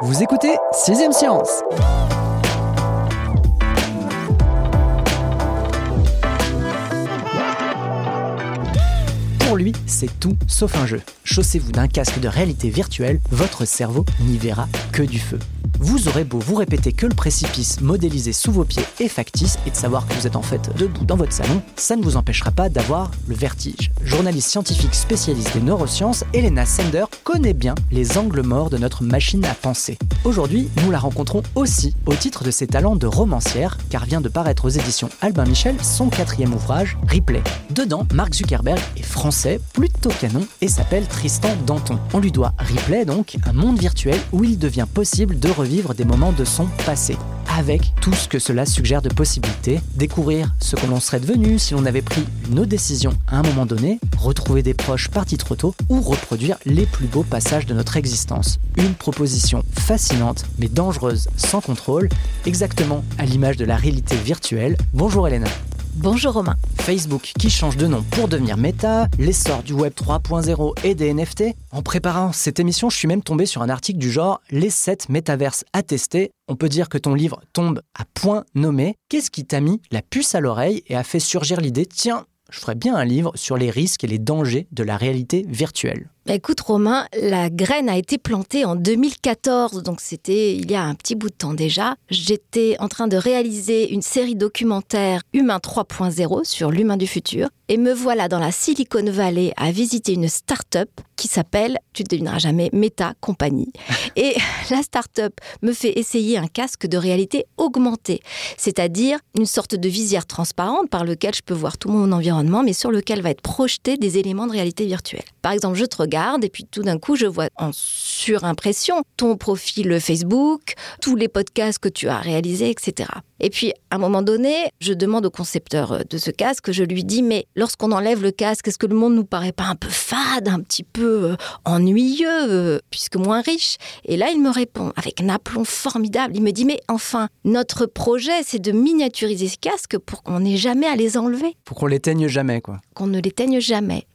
Vous écoutez 6ème Science Pour lui, c'est tout sauf un jeu. Chaussez-vous d'un casque de réalité virtuelle, votre cerveau n'y verra que du feu. Vous aurez beau vous répéter que le précipice modélisé sous vos pieds est factice et de savoir que vous êtes en fait debout dans votre salon, ça ne vous empêchera pas d'avoir le vertige. Journaliste scientifique spécialiste des neurosciences, Elena Sender connaît bien les angles morts de notre machine à penser. Aujourd'hui, nous la rencontrons aussi au titre de ses talents de romancière, car vient de paraître aux éditions Albin Michel son quatrième ouvrage, Replay. Dedans, Mark Zuckerberg est français, plutôt canon, et s'appelle Tristan Danton. On lui doit Replay, donc un monde virtuel où il devient possible de revivre des moments de son passé, avec tout ce que cela suggère de possibilités, découvrir ce que l'on serait devenu si l'on avait pris une autre décision à un moment donné, retrouver des proches partis trop tôt ou reproduire les plus beaux passages de notre existence. Une proposition fascinante mais dangereuse sans contrôle, exactement à l'image de la réalité virtuelle. Bonjour Elena. Bonjour Romain. Facebook qui change de nom pour devenir Meta, l'essor du Web 3.0 et des NFT. En préparant cette émission, je suis même tombé sur un article du genre Les 7 métaverses à tester. On peut dire que ton livre tombe à point nommé. Qu'est-ce qui t'a mis la puce à l'oreille et a fait surgir l'idée? Tiens, je ferais bien un livre sur les risques et les dangers de la réalité virtuelle Écoute Romain, la graine a été plantée en 2014, donc c'était il y a un petit bout de temps déjà. J'étais en train de réaliser une série documentaire Humain 3.0 sur l'humain du futur et me voilà dans la Silicon Valley à visiter une start-up qui s'appelle, tu ne devineras jamais, Meta Company. Et la start-up me fait essayer un casque de réalité augmentée, c'est-à-dire une sorte de visière transparente par lequel je peux voir tout mon environnement, mais sur lequel va être projeté des éléments de réalité virtuelle. Par exemple, je te regarde et puis tout d'un coup, je vois en surimpression ton profil Facebook, tous les podcasts que tu as réalisés, etc. Et puis, à un moment donné, je demande au concepteur de ce casque, je lui dis, mais lorsqu'on enlève le casque, est-ce que le monde nous paraît pas un peu fade, un petit peu euh, ennuyeux, euh, puisque moins riche? Et là, il me répond avec un aplomb formidable. Il me dit, mais enfin, notre projet, c'est de miniaturiser ce casque pour qu'on n'ait jamais à les enlever. Pour qu'on l'éteigne jamais, quoi. Qu'on ne l'éteigne jamais.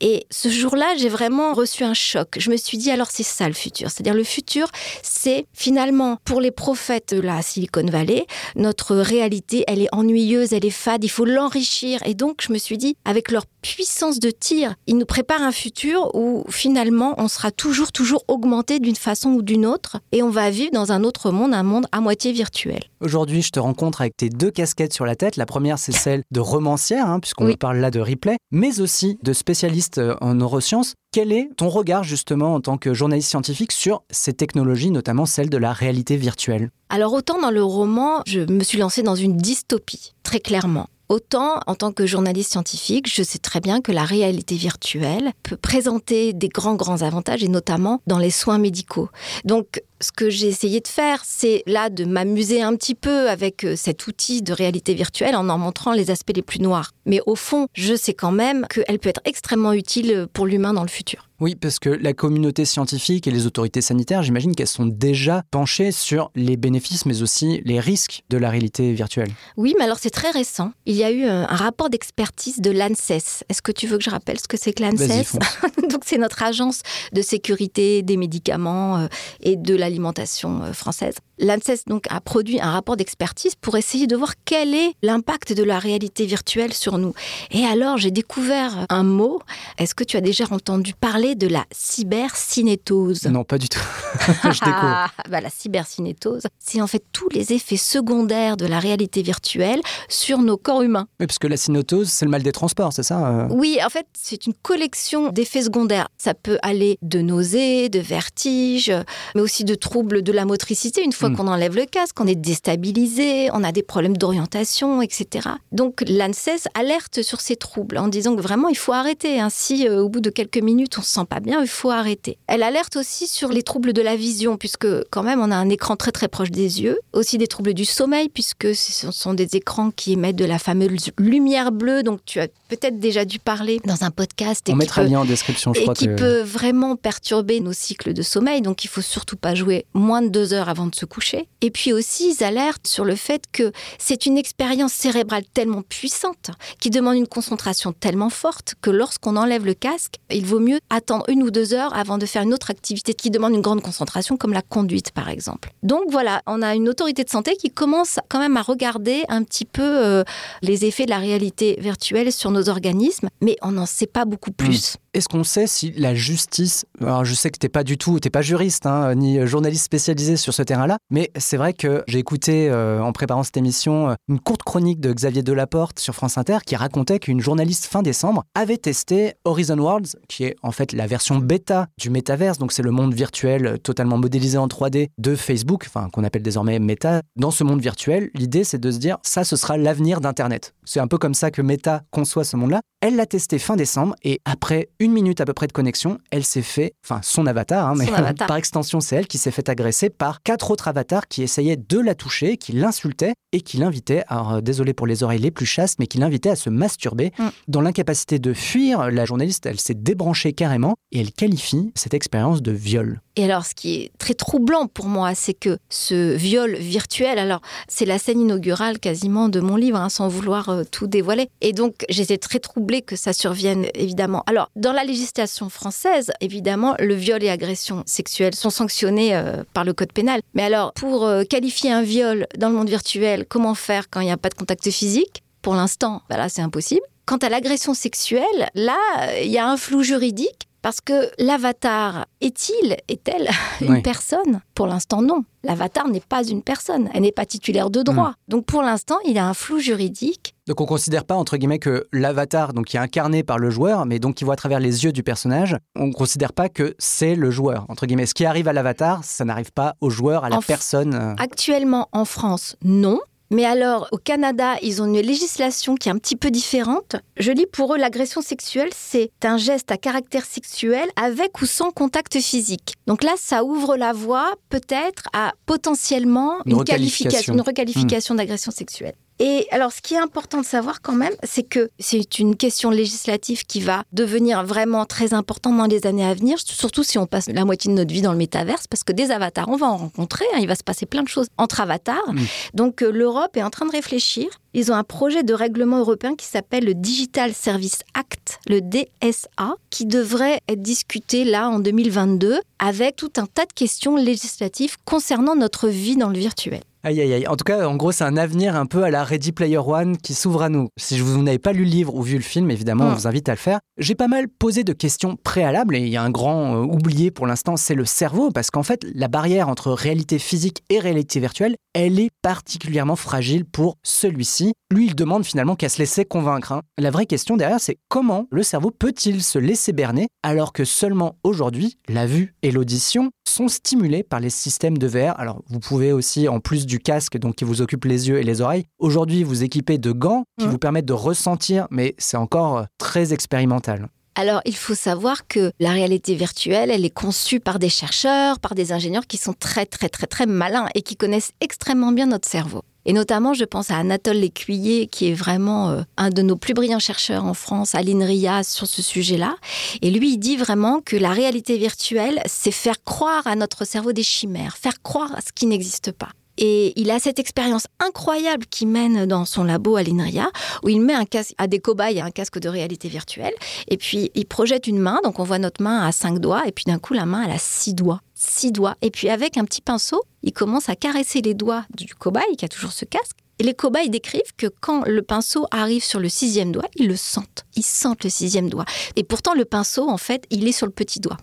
Et ce jour-là, j'ai vraiment reçu un choc. Je me suis dit, alors c'est ça le futur. C'est-à-dire le futur, c'est finalement pour les prophètes de la Silicon Valley, notre réalité, elle est ennuyeuse, elle est fade, il faut l'enrichir. Et donc, je me suis dit, avec leur puissance de tir, ils nous préparent un futur où finalement, on sera toujours, toujours augmenté d'une façon ou d'une autre et on va vivre dans un autre monde, un monde à moitié virtuel. Aujourd'hui, je te rencontre avec tes deux casquettes sur la tête. La première, c'est celle de romancière, hein, puisqu'on oui. parle là de replay, mais aussi de spécialiste en neurosciences. Quel est ton regard justement en tant que journaliste scientifique sur ces technologies, notamment celle de la réalité virtuelle? Alors autant dans le roman, je me suis lancée dans une dystopie, très clairement. Autant en tant que journaliste scientifique, je sais très bien que la réalité virtuelle peut présenter des grands grands avantages et notamment dans les soins médicaux. Donc ce que j'ai essayé de faire, c'est là de m'amuser un petit peu avec cet outil de réalité virtuelle en en montrant les aspects les plus noirs. Mais au fond, je sais quand même qu'elle peut être extrêmement utile pour l'humain dans le futur. Oui, parce que la communauté scientifique et les autorités sanitaires, j'imagine qu'elles sont déjà penchées sur les bénéfices, mais aussi les risques de la réalité virtuelle. Oui, mais alors c'est très récent. Il y a eu un, rapport d'expertise de l'ANSES. Est-ce que tu veux que je rappelle ce que c'est que l'ANSES? Donc c'est notre agence de sécurité des médicaments euh, et de l'alimentation euh, française. L'ANSES donc a produit un rapport d'expertise pour essayer de voir quel est l'impact de la réalité virtuelle sur nous. Et alors j'ai découvert un mot. Est-ce que tu as déjà entendu parler de la cybercinétose? Non, pas du tout. je découvre. bah, la cybercinétose, c'est en fait tous les effets secondaires de la réalité virtuelle sur nos corps humains. Oui, parce que la cinétose, c'est le mal des transports, c'est ça euh Oui, en fait, c'est une collection d'effets secondaires. Ça peut aller de nausées, de vertiges, mais aussi de troubles de la motricité une fois Donc on enlève le casque, on est déstabilisé, on a des problèmes d'orientation, etc. Donc l'ANSES alerte sur ces troubles en disant que vraiment il faut arrêter. Ainsi, euh, au bout de quelques minutes, on se sent pas bien, il faut arrêter. Elle alerte aussi sur les troubles de la vision, puisque quand même on a un écran très très proche des yeux. Aussi des troubles du sommeil, puisque ce sont des écrans qui émettent de la fameuse lumière bleue. Donc tu as peut-être déjà dû parler dans un podcast. Et on mettra le lien en description, je et crois. qui peut vraiment perturber nos cycles de sommeil. Donc il faut surtout pas jouer moins de deux heures avant de se coucher. Et puis aussi, ils alertent sur le fait que c'est une expérience cérébrale tellement puissante, qui demande une concentration tellement forte, que lorsqu'on enlève le casque, il vaut mieux attendre une ou deux heures avant de faire une autre activité qui demande une grande concentration, comme la conduite par exemple. Donc voilà, on a une autorité de santé qui commence quand même à regarder un petit peu euh, les effets de la réalité virtuelle sur nos organismes, mais on n'en sait pas beaucoup plus. Est-ce qu'on sait si la justice, alors je sais que t'es pas du tout, t'es pas juriste hein, ni journaliste spécialisé sur ce terrain-là, mais c'est vrai que j'ai écouté euh, en préparant cette émission euh, une courte chronique de Xavier Delaporte sur France Inter qui racontait qu'une journaliste fin décembre avait testé Horizon Worlds, qui est en fait la version bêta du métaverse, donc c'est le monde virtuel euh, totalement modélisé en 3D de Facebook, enfin qu'on appelle désormais Meta. Dans ce monde virtuel, l'idée c'est de se dire ça ce sera l'avenir d'Internet. C'est un peu comme ça que Meta conçoit ce monde-là. Elle l'a testé fin décembre et après une minute à peu près de connexion, elle s'est fait, enfin son avatar, hein, mais Son avatar. par extension c'est elle qui s'est fait agresser par quatre autres avatars qui essayaient de la toucher, qui l'insultaient et qui l'invitaient, alors euh, désolé pour les oreilles les plus chastes, mais qui l'invitaient à se masturber. Mm. Dans l'incapacité de fuir, la journaliste, elle s'est débranchée carrément et elle qualifie cette expérience de viol. Et alors, ce qui est très troublant pour moi, c'est que ce viol virtuel, alors c'est la scène inaugurale quasiment de mon livre, hein, sans vouloir euh, tout dévoiler. Et donc, j'étais très troublée que ça survienne, évidemment. Alors, dans la législation française, évidemment, le viol et agression sexuelle sont sanctionnés euh, par le code pénal. Mais alors, pour euh, qualifier un viol dans le monde virtuel, comment faire quand il n'y a pas de contact physique? Pour l'instant, voilà, c'est impossible. Quant à l'agression sexuelle, là, il y a un flou juridique. Parce que l'avatar est-il, est-elle une Oui. personne? Pour l'instant, non. L'avatar n'est pas une personne. Elle n'est pas titulaire de droit. Donc pour l'instant, il y a un flou juridique. Donc on considère pas entre guillemets que l'avatar, donc qui est incarné par le joueur, mais donc qui voit à travers les yeux du personnage, on considère pas que c'est le joueur entre guillemets. Ce qui arrive à l'avatar, ça n'arrive pas au joueur, à la En personne. euh. Actuellement, en France, non. Mais alors, au Canada, ils ont une législation qui est un petit peu différente. Je lis pour eux, l'agression sexuelle, c'est un geste à caractère sexuel avec ou sans contact physique. Donc là, ça ouvre la voie peut-être à potentiellement Une une, requalification. une requalification d'agression sexuelle. Et alors, ce qui est important de savoir quand même, c'est que c'est une question législative qui va devenir vraiment très importante dans les années à venir, surtout si on passe la moitié de notre vie dans le métaverse, parce que des avatars, on va en rencontrer, hein, il va se passer plein de choses entre avatars. Donc euh, l'Europe est en train de réfléchir. Ils ont un projet de règlement européen qui s'appelle le Digital Service Act, le DSA, qui devrait être discuté là en 2022 avec tout un tas de questions législatives concernant notre vie dans le virtuel. Aïe aïe aïe. En tout cas, en gros, c'est un avenir un peu à la Ready Player One qui s'ouvre à nous. Si vous n'avez pas lu le livre ou vu le film, évidemment, on Mm. vous invite à le faire. J'ai pas mal posé de questions préalables et il y a un grand euh, oublié pour l'instant, c'est le cerveau parce qu'en fait, la barrière entre réalité physique et réalité virtuelle, elle est particulièrement fragile pour celui-ci. Lui, il demande finalement qu'à se laisser convaincre. hein. La vraie question derrière, c'est comment le cerveau peut-il se laisser berner alors que seulement aujourd'hui, la vue et l'audition sont stimulés par les systèmes de VR. Alors, vous pouvez aussi, en plus du casque donc qui vous occupe les yeux et les oreilles, aujourd'hui vous équiper de gants qui Mm. vous permettent de ressentir, mais c'est encore euh, très expérimental. Alors, il faut savoir que la réalité virtuelle, elle est conçue par des chercheurs, par des ingénieurs qui sont très, très, très, très malins et qui connaissent extrêmement bien notre cerveau. Et notamment, je pense à Anatole Lécuyer, qui est vraiment euh, un de nos plus brillants chercheurs en France, à l'INRIA, sur ce sujet-là. Et lui, il dit vraiment que la réalité virtuelle, c'est faire croire à notre cerveau des chimères, faire croire à ce qui n'existe pas. Et il a cette expérience incroyable qu'il mène dans son labo à l'INRIA, où il met un casque à des cobayes un casque de réalité virtuelle. Et puis, il projette une main, donc on voit notre main à cinq doigts, et puis d'un coup, la main, elle a six doigts. Six doigts. Et puis, avec un petit pinceau, il commence à caresser les doigts du cobaye, qui a toujours ce casque. Et les cobayes décrivent que quand le pinceau arrive sur le sixième doigt, ils le sentent. Ils sentent le sixième doigt. Et pourtant, le pinceau, en fait, il est sur le petit doigt.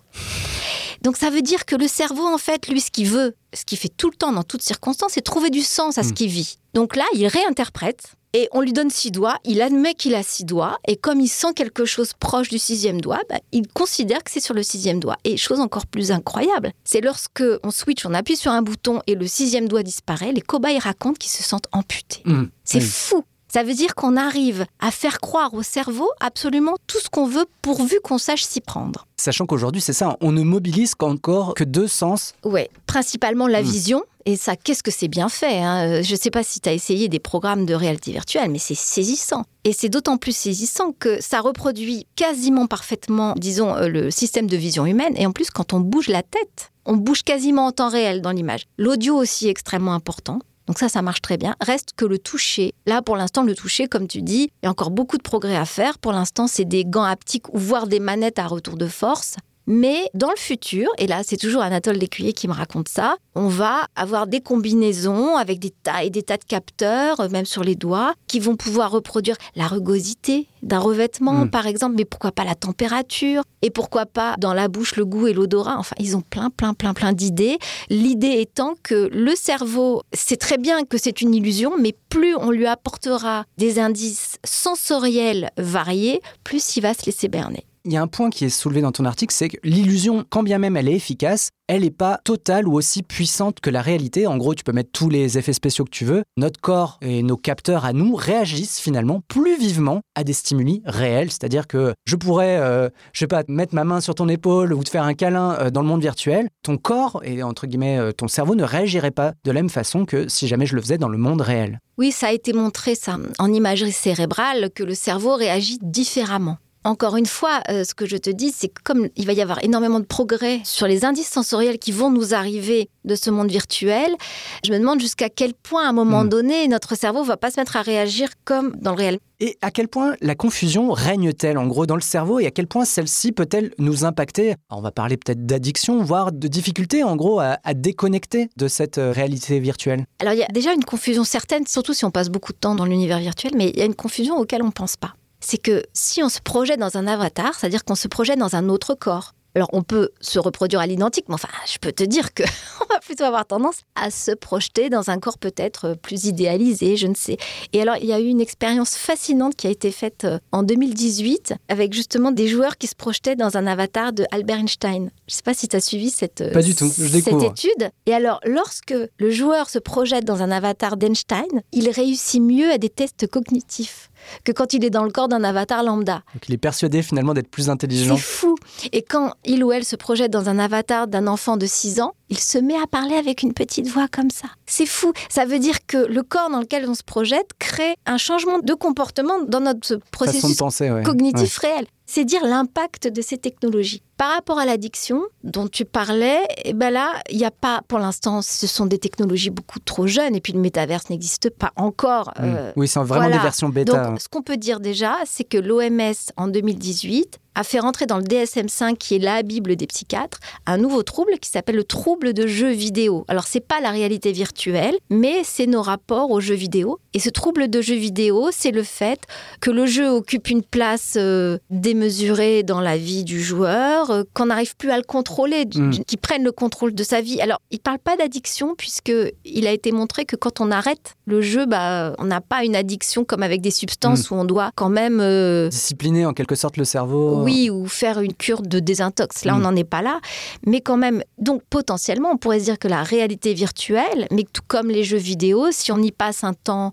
Donc ça veut dire que le cerveau, en fait, lui, ce qu'il veut, ce qu'il fait tout le temps dans toutes circonstances, c'est trouver du sens à ce Mm. qu'il vit. Donc là, il réinterprète et on lui donne six doigts, il admet qu'il a six doigts, et comme il sent quelque chose proche du sixième doigt, bah, il considère que c'est sur le sixième doigt. Et chose encore plus incroyable, c'est lorsque on switch, on appuie sur un bouton et le sixième doigt disparaît, les cobayes racontent qu'ils se sentent amputés. Mmh. C'est fou. Ça veut dire qu'on arrive à faire croire au cerveau absolument tout ce qu'on veut pourvu qu'on sache s'y prendre. Sachant qu'aujourd'hui, c'est ça, on ne mobilise qu'encore que deux sens. Ouais, principalement la Mm. vision. Et ça, qu'est-ce que c'est bien fait hein? Euh, Je ne sais pas si tu as essayé des programmes de réalité virtuelle, mais c'est saisissant. Et c'est d'autant plus saisissant que ça reproduit quasiment parfaitement, disons, euh, le système de vision humaine. Et en plus, quand on bouge la tête, on bouge quasiment en temps réel dans l'image. L'audio aussi est extrêmement important. Donc ça, ça marche très bien. Reste que le toucher. Là, pour l'instant, le toucher, comme tu dis, il y a encore beaucoup de progrès à faire. Pour l'instant, c'est des gants haptiques ou voire des manettes à retour de force. Mais dans le futur, et là c'est toujours Anatole Lécuyer qui me raconte ça, on va avoir des combinaisons avec des tas et des tas de capteurs, euh, même sur les doigts, qui vont pouvoir reproduire la rugosité d'un revêtement, Mm. par exemple, mais pourquoi pas la température, et pourquoi pas dans la bouche le goût et l'odorat? Enfin, ils ont plein, plein, plein, plein d'idées. L'idée étant que le cerveau, c'est très bien que c'est une illusion, mais plus on lui apportera des indices sensoriels variés, plus il va se laisser berner. Il y a un point qui est soulevé dans ton article, c'est que l'illusion, quand bien même elle est efficace, elle n'est pas totale ou aussi puissante que la réalité. En gros, tu peux mettre tous les effets spéciaux que tu veux. Notre corps et nos capteurs à nous réagissent finalement plus vivement à des stimuli réels. C'est-à-dire que je pourrais, euh, je sais pas, mettre ma main sur ton épaule ou te faire un câlin euh, dans le monde virtuel. Ton corps et entre guillemets euh, ton cerveau ne réagirait pas de la même façon que si jamais je le faisais dans le monde réel. Oui, ça a été montré ça en imagerie cérébrale que le cerveau réagit différemment. Encore une fois, euh, ce que je te dis, c'est que comme il va y avoir énormément de progrès sur les indices sensoriels qui vont nous arriver de ce monde virtuel, je me demande jusqu'à quel point, à un moment Mm. donné, notre cerveau va pas se mettre à réagir comme dans le réel. Et à quel point la confusion règne-t-elle en gros dans le cerveau et à quel point celle-ci peut-elle nous impacter? Alors, On va parler peut-être d'addiction, voire de difficulté en gros à, à déconnecter de cette euh, réalité virtuelle. Alors il y a déjà une confusion certaine, surtout si on passe beaucoup de temps dans l'univers virtuel, mais il y a une confusion auquel on ne pense pas. C'est que si on se projette dans un avatar, c'est-à-dire qu'on se projette dans un autre corps. Alors on peut se reproduire à l'identique, mais enfin, je peux te dire que on va plutôt avoir tendance à se projeter dans un corps peut-être plus idéalisé, je ne sais. Et alors il y a eu une expérience fascinante qui a été faite euh, en 2018 avec justement des joueurs qui se projetaient dans un avatar de Albert Einstein. Je ne sais pas si tu as suivi cette, euh, Pas du tout, je cette étude. Et alors lorsque le joueur se projette dans un avatar d'Einstein, il réussit mieux à des tests cognitifs que quand il est dans le corps d'un avatar lambda. Donc il est persuadé finalement d'être plus intelligent. C'est fou. Et quand il ou elle se projette dans un avatar d'un enfant de 6 ans, il se met à parler avec une petite voix comme ça. C'est fou. Ça veut dire que le corps dans lequel on se projette crée un changement de comportement dans notre processus penser, ouais. cognitif réel. C'est dire l'impact de ces technologies. Par rapport à l'addiction dont tu parlais, eh ben là, il n'y a pas, pour l'instant, ce sont des technologies beaucoup trop jeunes et puis le métaverse n'existe pas encore. Ouais. euh, Mm. oui, c'est vraiment voilà. des versions bêta. donc, ce qu'on peut dire déjà, c'est que l'OMS, en 2018, a fait rentrer dans le DSM-5, qui est la Bible des psychiatres, un nouveau trouble qui s'appelle le trouble de jeu vidéo. Alors, c'est pas la réalité virtuelle, mais c'est nos rapports aux jeux vidéo. Et ce trouble de jeu vidéo, c'est le fait que le jeu occupe une place euh, démesurée dans la vie du joueur, euh, qu'on n'arrive plus à le contrôler, Mm. qu'il prenne le contrôle de sa vie. Alors, il parle pas d'addiction, puisque il a été montré que quand on arrête le jeu, bah, on n'a pas une addiction comme avec des substances où on doit quand même euh, Discipliner en quelque sorte le cerveau. oui, ou faire une cure de désintox. Là, on Mm. n'en est pas là. Mais quand même, donc potentiellement, on pourrait se dire que la réalité virtuelle, mais tout comme les jeux vidéo, si on y passe un temps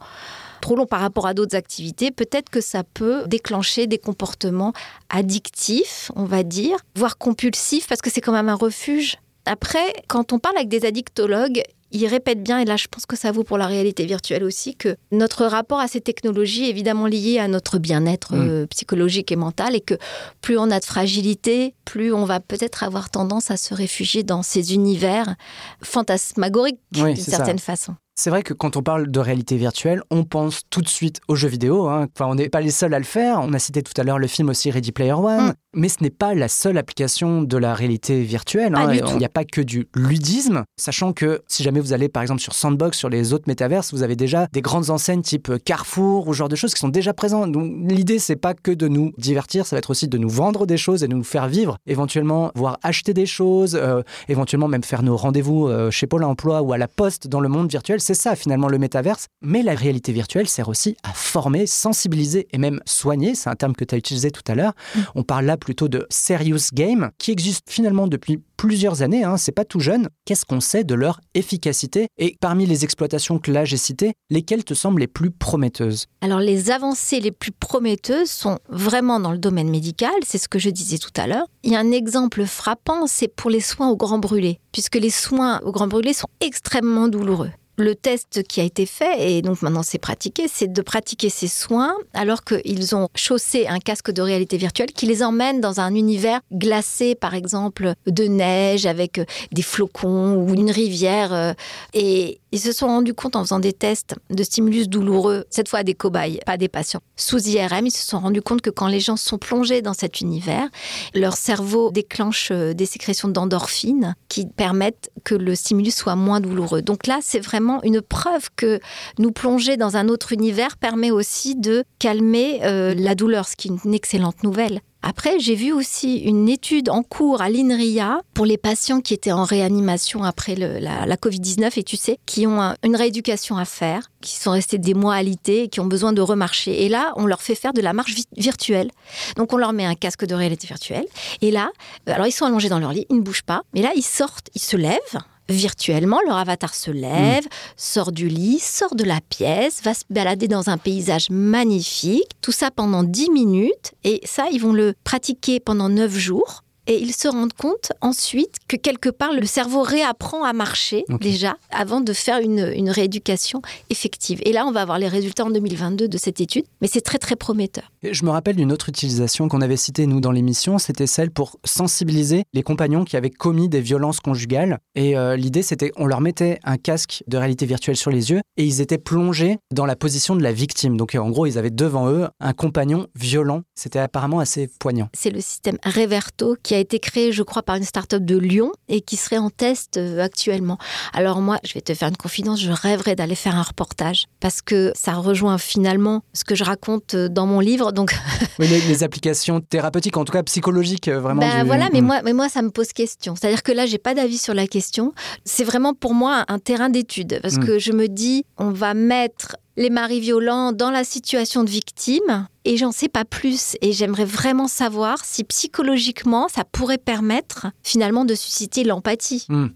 trop long par rapport à d'autres activités, peut-être que ça peut déclencher des comportements addictifs, on va dire, voire compulsifs, parce que c'est quand même un refuge. Après, quand on parle avec des addictologues, ils répètent bien, et là je pense que ça vaut pour la réalité virtuelle aussi, que notre rapport à ces technologies est évidemment lié à notre bien-être Mm. euh, psychologique et mental, et que plus on a de fragilité, plus on va peut-être avoir tendance à se réfugier dans ces univers fantasmagoriques Oui, d'une ça. certaine façon. C'est vrai que quand on parle de réalité virtuelle, on pense tout de suite aux jeux vidéo. hein. Enfin, on n'est pas les seuls à le faire. On a cité tout à l'heure le film aussi Ready Player One. Mm. Mais ce n'est pas la seule application de la réalité virtuelle. Pas hein. Il n'y a pas que du ludisme. Sachant que si jamais vous allez par exemple sur Sandbox, sur les autres métaverses, vous avez déjà des grandes enseignes type Carrefour ou ce genre de choses qui sont déjà présentes. Donc l'idée, c'est pas que de nous divertir, ça va être aussi de nous vendre des choses et de nous faire vivre, éventuellement, voire acheter des choses, euh, éventuellement même faire nos rendez-vous euh, chez Pôle emploi ou à la poste dans le monde virtuel. C'est ça finalement le métaverse. Mais la réalité virtuelle sert aussi à former, sensibiliser et même soigner. C'est un terme que tu as utilisé tout à l'heure. Mm. On parle là plutôt de serious game qui existe finalement depuis plusieurs années, hein, c'est pas tout jeune. Qu'est-ce qu'on sait de leur efficacité? Et parmi les exploitations que là j'ai citées, lesquelles te semblent les plus prometteuses? Alors les avancées les plus prometteuses sont vraiment dans le domaine médical, c'est ce que je disais tout à l'heure. Il y a un exemple frappant, c'est pour les soins au grand brûlé, puisque les soins au grand brûlé sont extrêmement douloureux le test qui a été fait, et donc maintenant c'est pratiqué, c'est de pratiquer ces soins alors qu'ils ont chaussé un casque de réalité virtuelle qui les emmène dans un univers glacé, par exemple, de neige avec des flocons ou une rivière. Euh, et ils se sont rendus compte en faisant des tests de stimulus douloureux, cette fois des cobayes, pas des patients, sous IRM, ils se sont rendus compte que quand les gens sont plongés dans cet univers, leur cerveau déclenche euh, des sécrétions d'endorphines qui permettent que le stimulus soit moins douloureux. Donc là, c'est vraiment une preuve que nous plonger dans un autre univers permet aussi de calmer euh, la douleur, ce qui est une excellente nouvelle. Après, j'ai vu aussi une étude en cours à l'INRIA pour les patients qui étaient en réanimation après la, Covid-19 et tu sais, qui ont une rééducation à faire, qui sont restés des mois alités et qui ont besoin de remarcher. Et là, on leur fait faire de la marche virtuelle. Donc, on leur met un casque de réalité virtuelle. Et là, euh, alors ils sont allongés dans leur lit, ils ne bougent pas. Mais là, ils sortent, ils se lèvent virtuellement, leur avatar se lève, mm. sort du lit, sort de la pièce, va se balader dans un paysage magnifique, tout ça pendant 10 minutes, et ça, ils vont le pratiquer pendant 9 jours et ils se rendent compte ensuite que quelque part le cerveau réapprend à marcher déjà avant de faire une, une, rééducation effective. Et là, on va avoir les résultats en 2022 de cette étude, mais c'est très très prometteur. je me rappelle d'une autre utilisation qu'on avait citée nous dans l'émission, c'était celle pour sensibiliser les compagnons qui avaient commis des violences conjugales. Et euh, l'idée, c'était on leur mettait un casque de réalité virtuelle sur les yeux et ils étaient plongés dans la position de la victime. Donc en gros, ils avaient devant eux un compagnon violent. C'était apparemment assez poignant. C'est le système Reverto qui a été créé, je crois, par une start-up de Lyon et qui serait en test euh, actuellement. Alors moi, je vais te faire une confidence, je rêverais d'aller faire un reportage parce que ça rejoint finalement ce que je raconte euh, dans mon livre. Donc oui, les, applications thérapeutiques, en tout cas psychologiques, euh, vraiment. Ben voilà, mais mm. moi, mais moi, ça me pose question. C'est-à-dire que là, j'ai pas d'avis sur la question. C'est vraiment pour moi un terrain d'étude parce mm. que je me dis, on va mettre les maris violents dans la situation de victime et j'en sais pas plus. Et j'aimerais vraiment savoir si psychologiquement ça pourrait permettre finalement de susciter l'empathie. Hmm.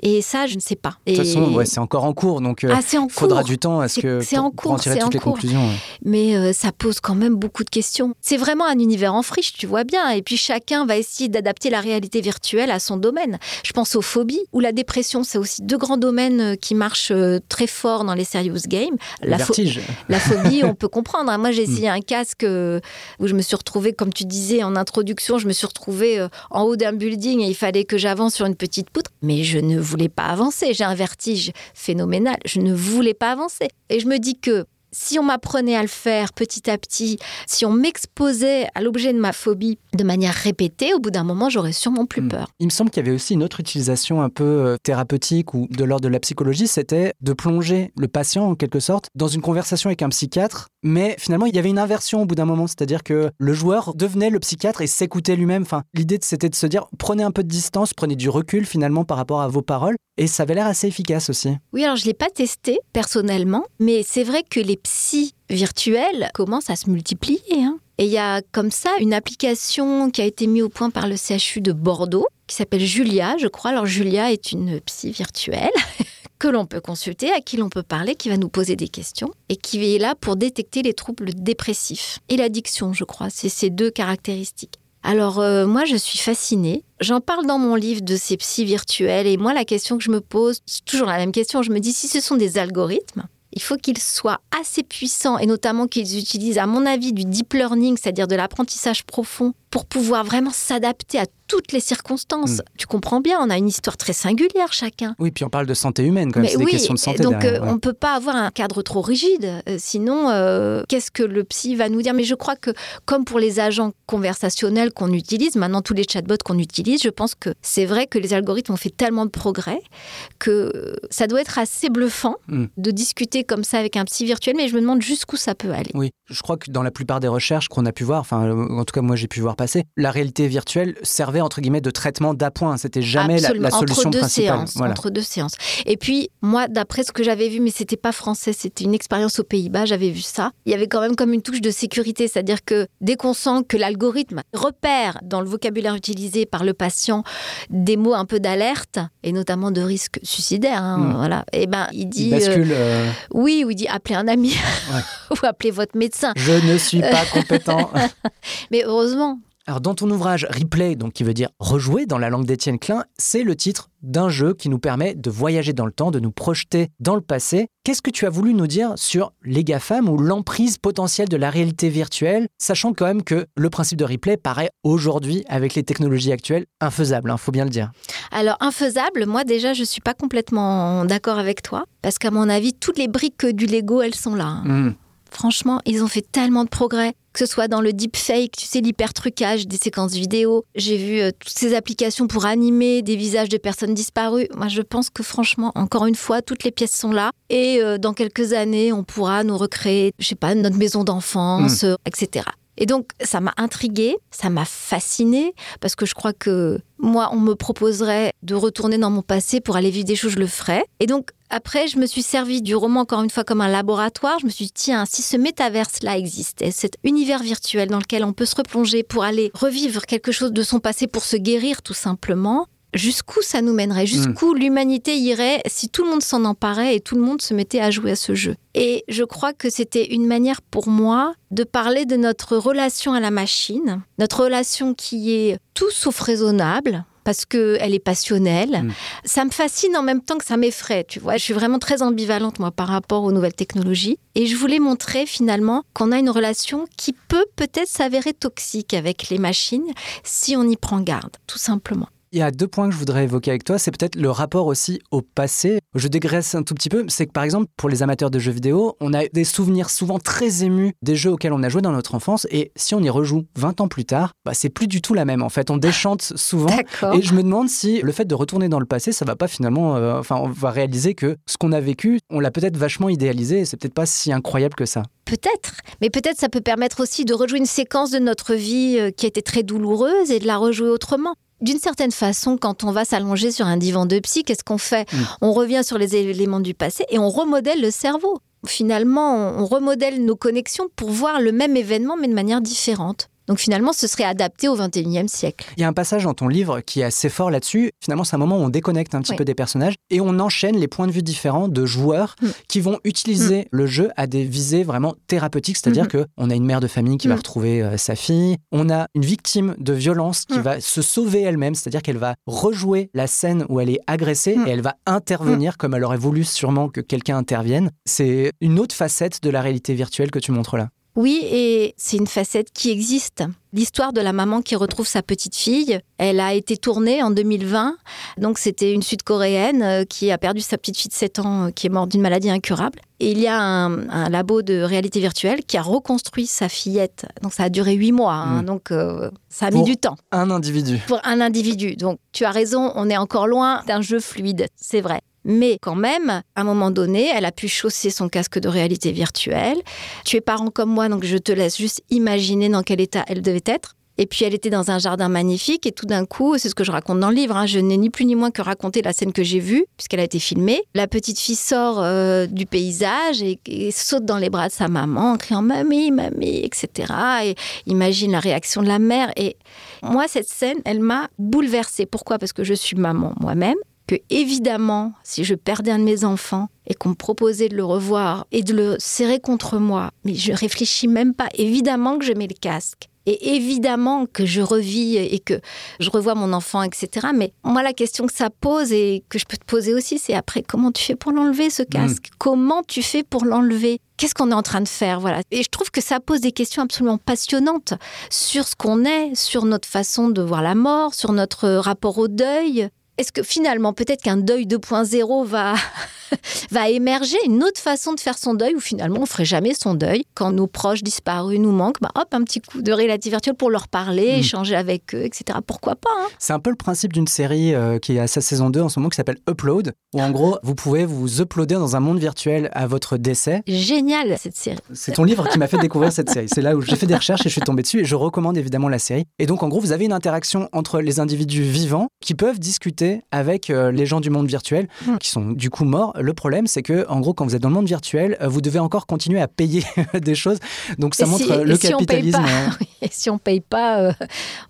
Et ça, je ne sais pas. De toute façon, ouais, c'est encore en cours, donc il euh, ah, faudra du temps à ce que c'est en cours, tirer toutes les conclusions. Mais euh, ça pose quand même beaucoup de questions. C'est vraiment un univers en friche, tu vois bien. Et puis chacun va essayer d'adapter la réalité virtuelle à son domaine. Je pense aux phobies ou la dépression, c'est aussi deux grands domaines euh, qui marchent très fort dans les serious games. La, la phobie, on peut comprendre. Hein. Moi, j'ai essayé un casque où je me suis retrouvée, comme tu disais en introduction, je me suis retrouvée euh, en haut d'un building et il fallait que j'avance sur une petite poutre. Mais je ne voulais pas avancer. J'ai un vertige phénoménal. Je ne voulais pas avancer. Et je me dis que si on m'apprenait à le faire petit à petit, si on m'exposait à l'objet de ma phobie de manière répétée, au bout d'un moment, j'aurais sûrement plus hmm. peur. Il me semble qu'il y avait aussi une autre utilisation un peu euh, thérapeutique ou de l'ordre de la psychologie, c'était de plonger le patient en quelque sorte dans une conversation avec un psychiatre, mais finalement il y avait une inversion au bout d'un moment, c'est-à-dire que le joueur devenait le psychiatre et s'écoutait lui-même. Enfin, l'idée c'était de se dire prenez un peu de distance, prenez du recul finalement par rapport à vos paroles, et ça avait l'air assez efficace aussi. Oui, alors je l'ai pas testé personnellement, mais c'est vrai que les psy virtuels commencent à se multiplier. Hein. Et il y a comme ça une application qui a été mise au point par le CHU de Bordeaux, qui s'appelle Julia, je crois. Alors Julia est une psy virtuelle que l'on peut consulter, à qui l'on peut parler, qui va nous poser des questions et qui est là pour détecter les troubles dépressifs et l'addiction, je crois. C'est ces deux caractéristiques. Alors euh, moi, je suis fascinée. J'en parle dans mon livre de ces psy virtuels et moi, la question que je me pose, c'est toujours la même question. Je me dis si ce sont des algorithmes, il faut qu'ils soient assez puissants et notamment qu'ils utilisent, à mon avis, du deep learning, c'est-à-dire de l'apprentissage profond, pour pouvoir vraiment s'adapter à toutes les circonstances. Mm. Tu comprends bien, on a une histoire très singulière chacun. Oui, puis on parle de santé humaine quand même, c'est des questions de santé. Donc euh, on ne peut pas avoir un cadre trop rigide. Euh, sinon, euh, qu'est-ce que le psy va nous dire? Mais je crois que comme pour les agents conversationnels qu'on utilise, maintenant tous les chatbots qu'on utilise, je pense que c'est vrai que les algorithmes ont fait tellement de progrès que ça doit être assez bluffant mm. de discuter comme ça avec un psy virtuel, mais je me demande jusqu'où ça peut aller. Oui, je crois que dans la plupart des recherches qu'on a pu voir, enfin en tout cas moi j'ai pu voir pas passé, la réalité virtuelle servait entre guillemets de traitement d'appoint. C'était jamais la, la, solution entre deux principale. Séances, voilà. Entre deux séances. Et puis, moi, d'après ce que j'avais vu, mais c'était pas français, c'était une expérience aux Pays-Bas, j'avais vu ça. Il y avait quand même comme une touche de sécurité, c'est-à-dire que dès qu'on sent que l'algorithme repère dans le vocabulaire utilisé par le patient des mots un peu d'alerte, et notamment de risque suicidaire, hein, mmh. voilà, et eh ben il dit. Il bascule, euh... Oui, ou il dit appelez un ami ouais. ou appelez votre médecin. Je ne suis pas compétent. Mais heureusement. Alors dans ton ouvrage Replay, donc qui veut dire rejouer dans la langue d'Étienne Klein, c'est le titre d'un jeu qui nous permet de voyager dans le temps, de nous projeter dans le passé. Qu'est-ce que tu as voulu nous dire sur les GAFAM ou l'emprise potentielle de la réalité virtuelle, sachant quand même que le principe de replay paraît aujourd'hui, avec les technologies actuelles, infaisable, il hein, faut bien le dire. Alors infaisable, moi déjà je suis pas complètement d'accord avec toi, parce qu'à mon avis, toutes les briques du Lego, elles sont là. Hein. Mmh. Franchement, ils ont fait tellement de progrès, que ce soit dans le deepfake, tu sais, l'hypertrucage des séquences vidéo. J'ai vu euh, toutes ces applications pour animer des visages de personnes disparues. Moi, je pense que franchement, encore une fois, toutes les pièces sont là. Et euh, dans quelques années, on pourra nous recréer, je sais pas, notre maison d'enfance, mmh. euh, etc. Et donc, ça m'a intriguée, ça m'a fascinée, parce que je crois que moi, on me proposerait de retourner dans mon passé pour aller vivre des choses, je le ferais. Et donc, après, je me suis servi du roman, encore une fois, comme un laboratoire. Je me suis dit, tiens, si ce métaverse-là existait, cet univers virtuel dans lequel on peut se replonger pour aller revivre quelque chose de son passé, pour se guérir tout simplement, jusqu'où ça nous mènerait, jusqu'où mmh. l'humanité irait si tout le monde s'en emparait et tout le monde se mettait à jouer à ce jeu. Et je crois que c'était une manière pour moi de parler de notre relation à la machine, notre relation qui est tout sauf raisonnable, parce qu'elle est passionnelle. Mmh. Ça me fascine en même temps que ça m'effraie, tu vois. Je suis vraiment très ambivalente, moi, par rapport aux nouvelles technologies. Et je voulais montrer, finalement, qu'on a une relation qui peut peut-être s'avérer toxique avec les machines si on y prend garde, tout simplement. Il y a deux points que je voudrais évoquer avec toi. C'est peut-être le rapport aussi au passé. Je dégraisse un tout petit peu. C'est que par exemple, pour les amateurs de jeux vidéo, on a des souvenirs souvent très émus des jeux auxquels on a joué dans notre enfance. Et si on y rejoue 20 ans plus tard, bah, c'est plus du tout la même. En fait, on déchante souvent. Et je me demande si le fait de retourner dans le passé, ça va pas finalement. Euh, enfin, on va réaliser que ce qu'on a vécu, on l'a peut-être vachement idéalisé. Et c'est peut-être pas si incroyable que ça. Peut-être, mais peut-être ça peut permettre aussi de rejouer une séquence de notre vie euh, qui a été très douloureuse et de la rejouer autrement d'une certaine façon, quand on va s'allonger sur un divan de psy, qu'est-ce qu'on fait mm. On revient sur les éléments du passé et on remodèle le cerveau. Finalement, on remodèle nos connexions pour voir le même événement mais de manière différente. Donc finalement, ce serait adapté au 21e siècle. Il y a un passage dans ton livre qui est assez fort là-dessus. Finalement, c'est un moment où on déconnecte un petit oui. peu des personnages et on enchaîne les points de vue différents de joueurs mm. qui vont utiliser mm. le jeu à des visées vraiment thérapeutiques. C'est-à-dire mm -hmm. qu'on a une mère de famille qui va retrouver euh, sa fille, on a une victime de violence qui va se sauver elle-même, c'est-à-dire qu'elle va rejouer la scène où elle est agressée et elle va intervenir comme elle aurait voulu sûrement que quelqu'un intervienne. C'est une autre facette de la réalité virtuelle que tu montres là. Oui, et c'est une facette qui existe. L'histoire de la maman qui retrouve sa petite fille, elle a été tournée en 2020. Donc c'était une Sud-Coréenne euh, qui a perdu sa petite fille de 7 ans, euh, qui est morte d'une maladie incurable. Et il y a un, un, labo de réalité virtuelle qui a reconstruit sa fillette. Donc ça a duré 8 mois, hein, mmh. donc euh, ça a Pour mis du temps. Un individu. Pour un individu. Donc tu as raison, on est encore loin d'un jeu fluide, c'est vrai. Mais quand même, à un moment donné, elle a pu chausser son casque de réalité virtuelle. Tu es parent comme moi, donc je te laisse juste imaginer dans quel état elle devait Et puis elle était dans un jardin magnifique et tout d'un coup, c'est ce que je raconte dans le livre, hein, je n'ai ni plus ni moins que raconté la scène que j'ai vue, puisqu'elle a été filmée. La petite fille sort euh, du paysage et, et saute dans les bras de sa maman en criant Mamie, mamie, etc. Et imagine la réaction de la mère. Et moi, cette scène, elle m'a bouleversée. Pourquoi? Parce que je suis maman moi-même que évidemment, si je perdais un de mes enfants et qu'on me proposait de le revoir et de le serrer contre moi, mais je réfléchis même pas, évidemment que je mets le casque. Et évidemment que je revis et que je revois mon enfant, etc. Mais moi, la question que ça pose et que je peux te poser aussi, c'est après, comment tu fais pour l'enlever, ce casque? Mmh. Comment tu fais pour l'enlever? Qu'est-ce qu'on est en train de faire? Voilà. Et je trouve que ça pose des questions absolument passionnantes sur ce qu'on est, sur notre façon de voir la mort, sur notre rapport au deuil, est-ce que finalement, peut-être qu'un deuil 2.0 va, va émerger, une autre façon de faire son deuil, où finalement on ferait jamais son deuil? Quand nos proches disparus nous manquent, bah, hop, un petit coup de réalité virtuelle pour leur parler, mm. échanger avec eux, etc. Pourquoi pas hein? C'est un peu le principe d'une série euh, qui est à sa saison 2 en ce moment qui s'appelle Upload, où en gros, vous pouvez vous uploader dans un monde virtuel à votre décès. Génial cette série. C'est ton livre qui m'a fait découvrir cette série. C'est là où j'ai fait des recherches et je suis tombé dessus et je recommande évidemment la série. Et donc en gros, vous avez une interaction entre les individus vivants qui peuvent discuter avec euh, les gens du monde virtuel mm. qui sont du coup morts. Le problème, c'est que en gros, quand vous êtes dans le monde virtuel, euh, vous devez encore continuer à payer des choses. Donc ça montre le capitalisme. Hein. et si on paye pas, euh,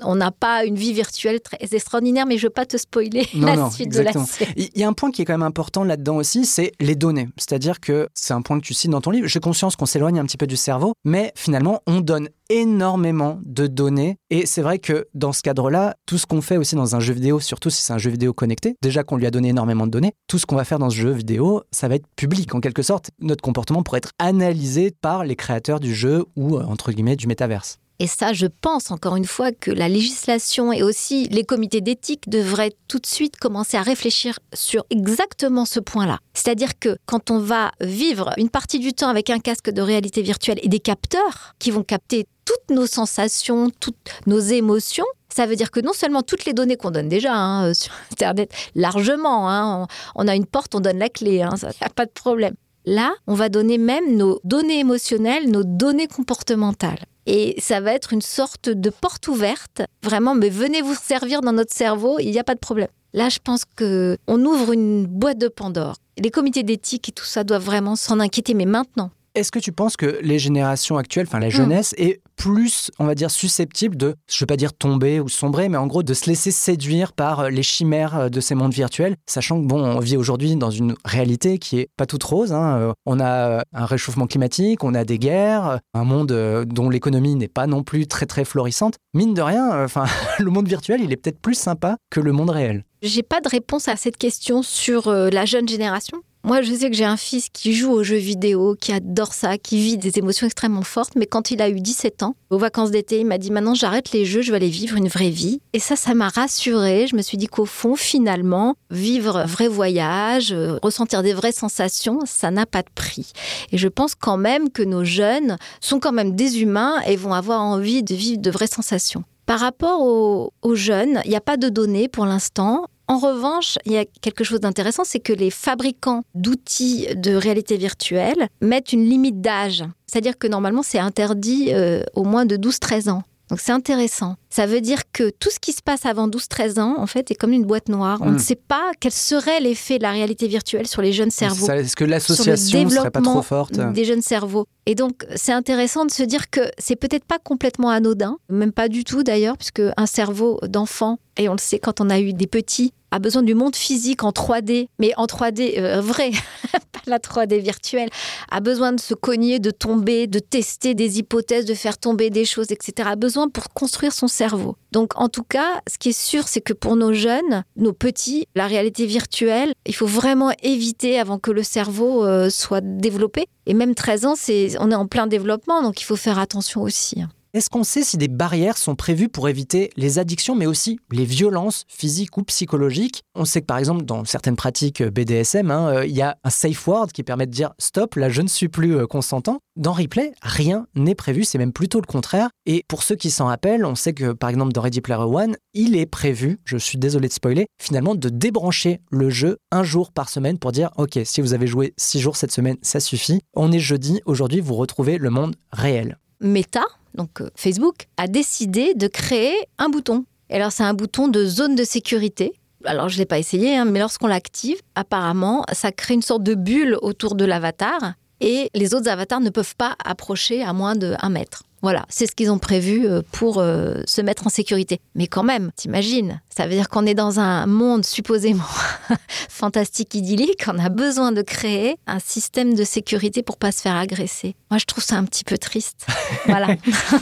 on n'a pas une vie virtuelle très extraordinaire. Mais je veux pas te spoiler la suite de la série. Il y a un point qui est quand même important là-dedans aussi, c'est les données. C'est-à-dire que c'est un point que tu cites dans ton livre. J'ai conscience qu'on s'éloigne un petit peu du cerveau, mais finalement, on donne énormément de données. Et c'est vrai que dans ce cadre-là, tout ce qu'on fait aussi dans un jeu vidéo, surtout si c'est un jeu vidéo connecté, déjà qu'on lui a donné énormément de données, tout ce qu'on va faire dans ce jeu vidéo, ça va être public en quelque sorte. Notre comportement pourrait être analysé par les créateurs du jeu ou, euh, entre guillemets, du métaverse. Et ça, je pense encore une fois que la législation et aussi les comités d'éthique devraient tout de suite commencer à réfléchir sur exactement ce point-là. C'est-à-dire que quand on va vivre une partie du temps avec un casque de réalité virtuelle et des capteurs qui vont capter toutes nos sensations, toutes nos émotions, ça veut dire que non seulement toutes les données qu'on donne déjà hein, euh, sur Internet, largement, hein, on, a une porte, on donne la clé, hein, ça n'y a pas de problème. Là, on va donner même nos données émotionnelles, nos données comportementales. Et ça va être une sorte de porte ouverte. Vraiment, mais venez vous servir dans notre cerveau, il n'y a pas de problème. Là, je pense que on ouvre une boîte de Pandore. Les comités d'éthique et tout ça doivent vraiment s'en inquiéter, mais maintenant. Est-ce que tu penses que les générations actuelles, enfin la jeunesse, est plus, on va dire, susceptible de, je ne veux pas dire tomber ou sombrer, mais en gros de se laisser séduire par euh, les chimères euh, de ces mondes virtuels, sachant que bon, on vit aujourd'hui dans une réalité qui est pas toute rose. Hein. Euh, on a un réchauffement climatique, on a des guerres, un monde dont l'économie n'est pas non plus très très florissante. Mine de rien, enfin, le monde virtuel, il est peut-être plus sympa que le monde réel. J'ai pas de réponse à cette question sur la jeune génération. Moi, je sais que j'ai un fils qui joue aux jeux vidéo, qui adore ça, qui vit des émotions extrêmement fortes, mais quand il a eu 17 ans, aux vacances d'été, il m'a dit maintenant j'arrête les jeux, je vais aller vivre une vraie vie. Et ça, ça m'a rassurée. Je me suis dit qu'au fond, finalement, vivre un vrai voyage, euh, ressentir des vraies sensations, ça n'a pas de prix. Et je pense quand même que nos jeunes sont quand même des humains et vont avoir envie de vivre de vraies sensations. Par rapport aux, aux jeunes, il n'y a pas de données pour l'instant. En revanche, il y a quelque chose d'intéressant, c'est que les fabricants d'outils de réalité virtuelle mettent une limite d'âge. C'est-à-dire que normalement, c'est interdit euh, au moins de 12-13 ans. Donc c'est intéressant. Ça veut dire que tout ce qui se passe avant 12-13 ans, en fait, est comme une boîte noire. On ne hmm. sait pas quel serait l'effet de la réalité virtuelle sur les jeunes cerveaux. Est-ce que l'association ne serait pas trop forte Des jeunes cerveaux. Et donc, c'est intéressant de se dire que c'est peut-être pas complètement anodin, même pas du tout d'ailleurs, puisque un cerveau d'enfant, et on le sait quand on a eu des petits, a besoin du monde physique en 3D, mais en 3D euh, vrai, pas la 3D virtuelle, a besoin de se cogner, de tomber, de tester des hypothèses, de faire tomber des choses, etc. A besoin pour construire son cerveau. Donc en tout cas, ce qui est sûr, c'est que pour nos jeunes, nos petits, la réalité virtuelle, il faut vraiment éviter avant que le cerveau euh, soit développé. Et même 13 ans, c'est, on est en plein développement, donc il faut faire attention aussi. Est-ce qu'on sait si des barrières sont prévues pour éviter les addictions, mais aussi les violences physiques ou psychologiques? On sait que par exemple, dans certaines pratiques BDSM, hein, euh, il y a un safe word qui permet de dire stop, là je ne suis plus euh, consentant. Dans Replay, rien n'est prévu, c'est même plutôt le contraire. Et pour ceux qui s'en rappellent, on sait que par exemple dans Ready Player One, il est prévu, je suis désolé de spoiler, finalement de débrancher le jeu un jour par semaine pour dire ok, si vous avez joué six jours cette semaine, ça suffit. On est jeudi, aujourd'hui vous retrouvez le monde réel. Meta, donc euh, Facebook, a décidé de créer un bouton. Et alors c'est un bouton de zone de sécurité. Alors je ne l'ai pas essayé, hein, mais lorsqu'on l'active, apparemment, ça crée une sorte de bulle autour de l'avatar et les autres avatars ne peuvent pas approcher à moins de 1 mètre. Voilà, c'est ce qu'ils ont prévu euh, pour euh, se mettre en sécurité. Mais quand même, t'imagines, ça veut dire qu'on est dans un monde supposément fantastique, idyllique. On a besoin de créer un système de sécurité pour pas se faire agresser. Moi, je trouve ça un petit peu triste. Voilà.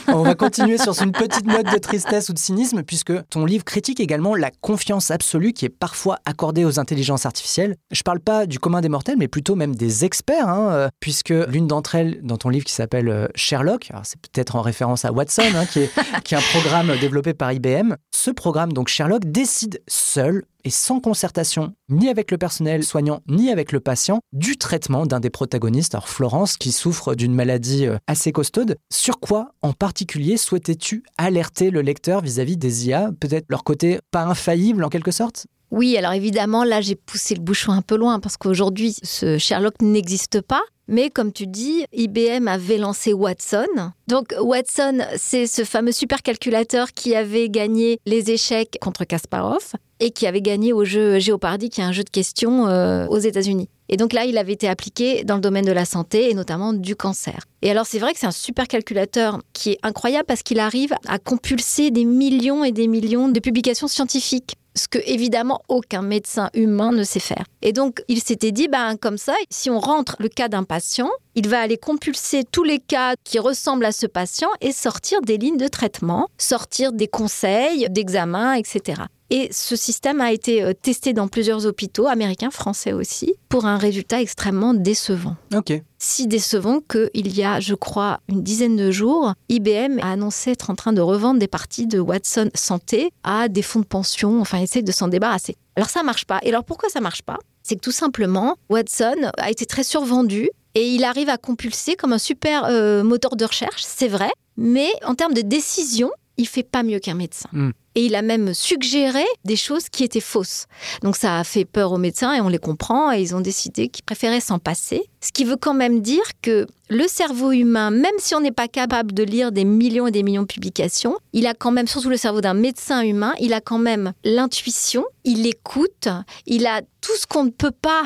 On va continuer sur une petite note de tristesse ou de cynisme, puisque ton livre critique également la confiance absolue qui est parfois accordée aux intelligences artificielles. Je parle pas du commun des mortels, mais plutôt même des experts, hein, euh, puisque l'une d'entre elles, dans ton livre qui s'appelle Sherlock, c'est peut-être en référence à Watson, hein, qui, est, qui, est, un programme développé par IBM. Ce programme, donc Sherlock, décide seul et sans concertation, ni avec le personnel soignant, ni avec le patient, du traitement d'un des protagonistes, alors Florence, qui souffre d'une maladie euh, assez costaude. Sur quoi, en particulier, souhaitais-tu alerter le lecteur vis-à-vis des IA Peut-être leur côté pas infaillible en quelque sorte? Oui, alors évidemment, là, j'ai poussé le bouchon un peu loin parce qu'aujourd'hui, ce Sherlock n'existe pas. Mais comme tu dis, IBM avait lancé Watson. Donc Watson, c'est ce fameux supercalculateur qui avait gagné les échecs contre Kasparov et qui avait gagné au jeu Jeopardy, qui est un jeu de questions euh, aux États-Unis. Et donc là, il avait été appliqué dans le domaine de la santé et notamment du cancer. Et alors c'est vrai que c'est un supercalculateur qui est incroyable parce qu'il arrive à compulser des millions et des millions de publications scientifiques ce que évidemment aucun médecin humain ne sait faire. Et donc il s'était dit, ben, comme ça, si on rentre le cas d'un patient, il va aller compulser tous les cas qui ressemblent à ce patient et sortir des lignes de traitement, sortir des conseils, d'examens, etc. Et ce système a été euh, testé dans plusieurs hôpitaux, américains, français aussi, pour un résultat extrêmement décevant. Ok. Si décevant qu'il y a, je crois, une dizaine de jours, IBM a annoncé être en train de revendre des parties de Watson Santé à des fonds de pension, enfin essayer de s'en débarrasser. Alors ça marche pas. Et alors pourquoi ça marche pas? C'est que tout simplement, Watson a été très survendu et il arrive à compulser comme un super euh, moteur de recherche, c'est vrai, mais en termes de décision, il fait pas mieux qu'un médecin. Hmm. Et il a même suggéré des choses qui étaient fausses. Donc ça a fait peur aux médecins et on les comprend et ils ont décidé qu'ils préféraient s'en passer. Ce qui veut quand même dire que le cerveau humain, même si on n'est pas capable de lire des millions et des millions de publications, il a quand même, surtout le cerveau d'un médecin humain, il a quand même l'intuition, il écoute, il a tout ce qu'on ne peut pas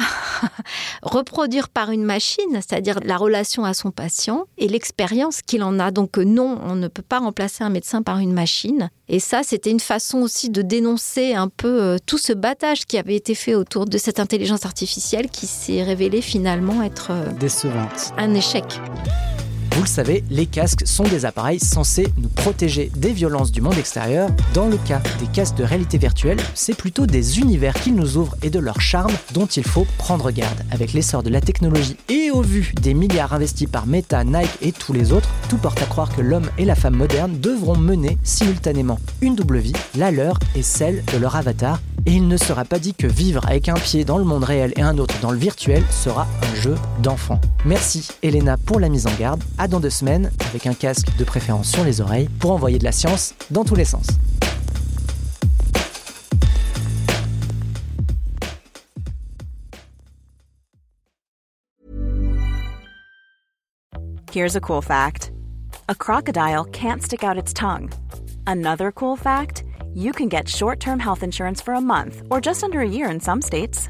reproduire par une machine, c'est-à-dire la relation à son patient et l'expérience qu'il en a. Donc non, on ne peut pas remplacer un médecin par une machine. Et ça, c'était une façon aussi de dénoncer un peu euh, tout ce battage qui avait été fait autour de cette intelligence artificielle qui s'est révélée finalement être euh, Décevante. un échec. Vous le savez, les casques sont des appareils censés nous protéger des violences du monde extérieur. Dans le cas des casques de réalité virtuelle, c'est plutôt des univers qu'ils nous ouvrent et de leur charme dont il faut prendre garde. Avec l'essor de la technologie et au vu des milliards investis par Meta, Nike et tous les autres, tout porte à croire que l'homme et la femme moderne devront mener simultanément une double vie, la leur et celle de leur avatar. Et il ne sera pas dit que vivre avec un pied dans le monde réel et un autre dans le virtuel sera un jeu d'enfant. Merci Elena pour la mise en garde. À dans deux semaines avec un casque de préférence sur les oreilles pour envoyer de la science dans tous les sens. Here's a cool fact a crocodile can't stick out its tongue. Another cool fact you can get short term health insurance for a month or just under a year in some states.